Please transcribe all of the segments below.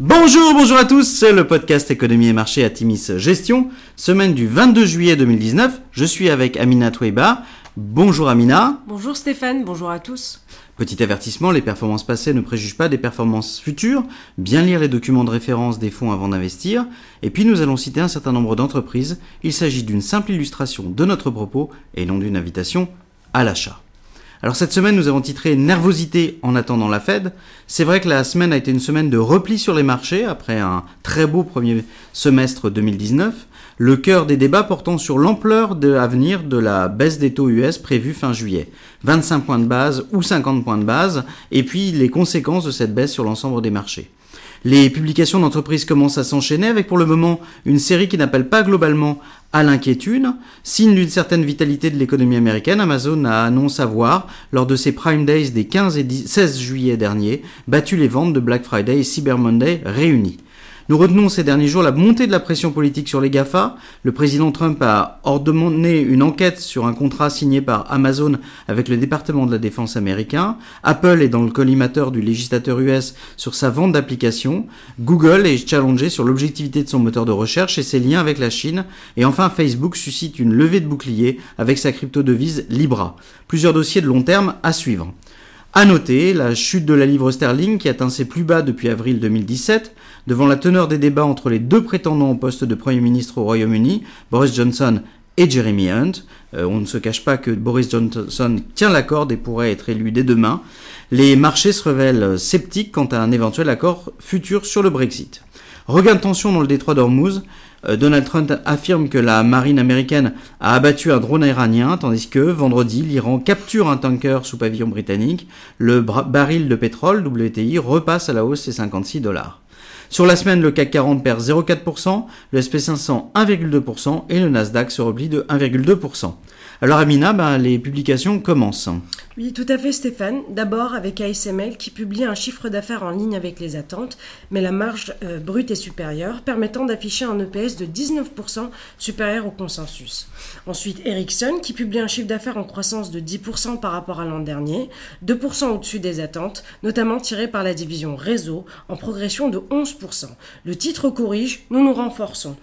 Bonjour, bonjour à tous, c'est le podcast Économie et Marché à Timis Gestion, semaine du 22 juillet 2019. Je suis avec Amina Toueba. Bonjour Amina. Bonjour Stéphane, bonjour à tous. Petit avertissement, les performances passées ne préjugent pas des performances futures. Bien lire les documents de référence des fonds avant d'investir. Et puis nous allons citer un certain nombre d'entreprises. Il s'agit d'une simple illustration de notre propos et non d'une invitation à l'achat. Alors cette semaine, nous avons titré Nervosité en attendant la Fed. C'est vrai que la semaine a été une semaine de repli sur les marchés après un très beau premier semestre 2019. Le cœur des débats portant sur l'ampleur de l'avenir de la baisse des taux US prévue fin juillet. 25 points de base ou 50 points de base, et puis les conséquences de cette baisse sur l'ensemble des marchés. Les publications d'entreprises commencent à s'enchaîner avec pour le moment une série qui n'appelle pas globalement à l'inquiétude. Signe d'une certaine vitalité de l'économie américaine, Amazon a annoncé avoir, lors de ses Prime Days des 15 et 16 juillet dernier, battu les ventes de Black Friday et Cyber Monday réunies. Nous retenons ces derniers jours la montée de la pression politique sur les GAFA. Le président Trump a ordonné une enquête sur un contrat signé par Amazon avec le département de la défense américain. Apple est dans le collimateur du législateur US sur sa vente d'applications. Google est challengé sur l'objectivité de son moteur de recherche et ses liens avec la Chine. Et enfin, Facebook suscite une levée de bouclier avec sa crypto-devise Libra. Plusieurs dossiers de long terme à suivre. À noter la chute de la livre sterling qui atteint ses plus bas depuis avril 2017, devant la teneur des débats entre les deux prétendants au poste de Premier ministre au Royaume-Uni, Boris Johnson et Jeremy Hunt. Euh, on ne se cache pas que Boris Johnson tient la corde et pourrait être élu dès demain. Les marchés se révèlent sceptiques quant à un éventuel accord futur sur le Brexit. Regain de tension dans le détroit d'Ormuz. Euh, Donald Trump affirme que la marine américaine a abattu un drone iranien, tandis que vendredi, l'Iran capture un tanker sous pavillon britannique. Le baril de pétrole, WTI, repasse à la hausse ses 56 dollars. Sur la semaine, le CAC 40 perd 0,4%, le SP500 1,2% et le Nasdaq se replie de 1,2%. Alors Amina, ben, les publications commencent. Oui, tout à fait Stéphane. D'abord avec ASML qui publie un chiffre d'affaires en ligne avec les attentes, mais la marge euh, brute est supérieure, permettant d'afficher un EPS de 19% supérieur au consensus. Ensuite Ericsson qui publie un chiffre d'affaires en croissance de 10% par rapport à l'an dernier, 2% au-dessus des attentes, notamment tiré par la division réseau en progression de 11%. Le titre corrige, nous nous renforçons.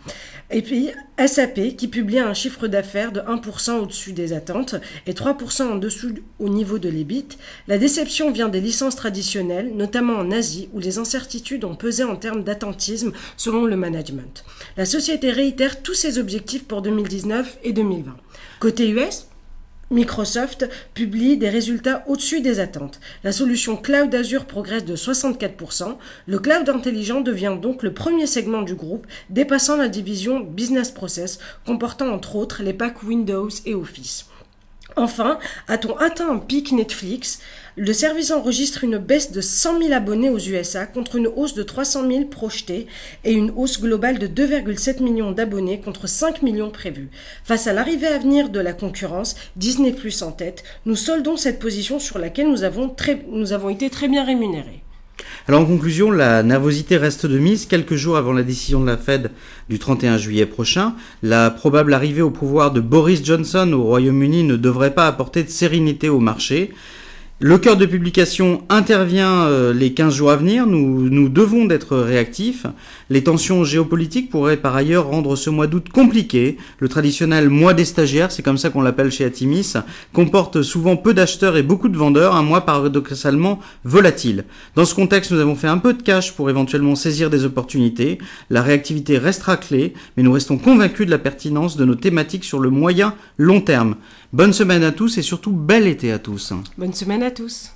Et puis SAP qui publie un chiffre d'affaires de 1% au-dessus des attentes et 3% en dessous au niveau de l'EBIT, la déception vient des licences traditionnelles, notamment en Asie, où les incertitudes ont pesé en termes d'attentisme selon le management. La société réitère tous ses objectifs pour 2019 et 2020. Côté US, Microsoft publie des résultats au-dessus des attentes. La solution Cloud Azure progresse de 64%. Le cloud intelligent devient donc le premier segment du groupe, dépassant la division Business Process, comportant entre autres les packs Windows et Office. Enfin, a-t-on atteint un pic Netflix? Le service enregistre une baisse de 100 000 abonnés aux USA contre une hausse de 300 000 projetée et une hausse globale de 2,7 millions d'abonnés contre 5 millions prévus. Face à l'arrivée à venir de la concurrence, Disney Plus en tête, nous soldons cette position sur laquelle nous avons, nous avons été très bien rémunérés. Alors en conclusion, la nervosité reste de mise quelques jours avant la décision de la Fed du 31 juillet prochain. La probable arrivée au pouvoir de Boris Johnson au Royaume-Uni ne devrait pas apporter de sérénité au marché. Le cœur de publication intervient euh, les 15 jours à venir. Nous, nous devons d'être réactifs. Les tensions géopolitiques pourraient par ailleurs rendre ce mois d'août compliqué. Le traditionnel mois des stagiaires, c'est comme ça qu'on l'appelle chez Atimis, comporte souvent peu d'acheteurs et beaucoup de vendeurs, un mois paradoxalement volatile. Dans ce contexte, nous avons fait un peu de cash pour éventuellement saisir des opportunités. La réactivité restera clé, mais nous restons convaincus de la pertinence de nos thématiques sur le moyen long terme. Bonne semaine à tous et surtout bel été à tous. Bonne semaine à tous.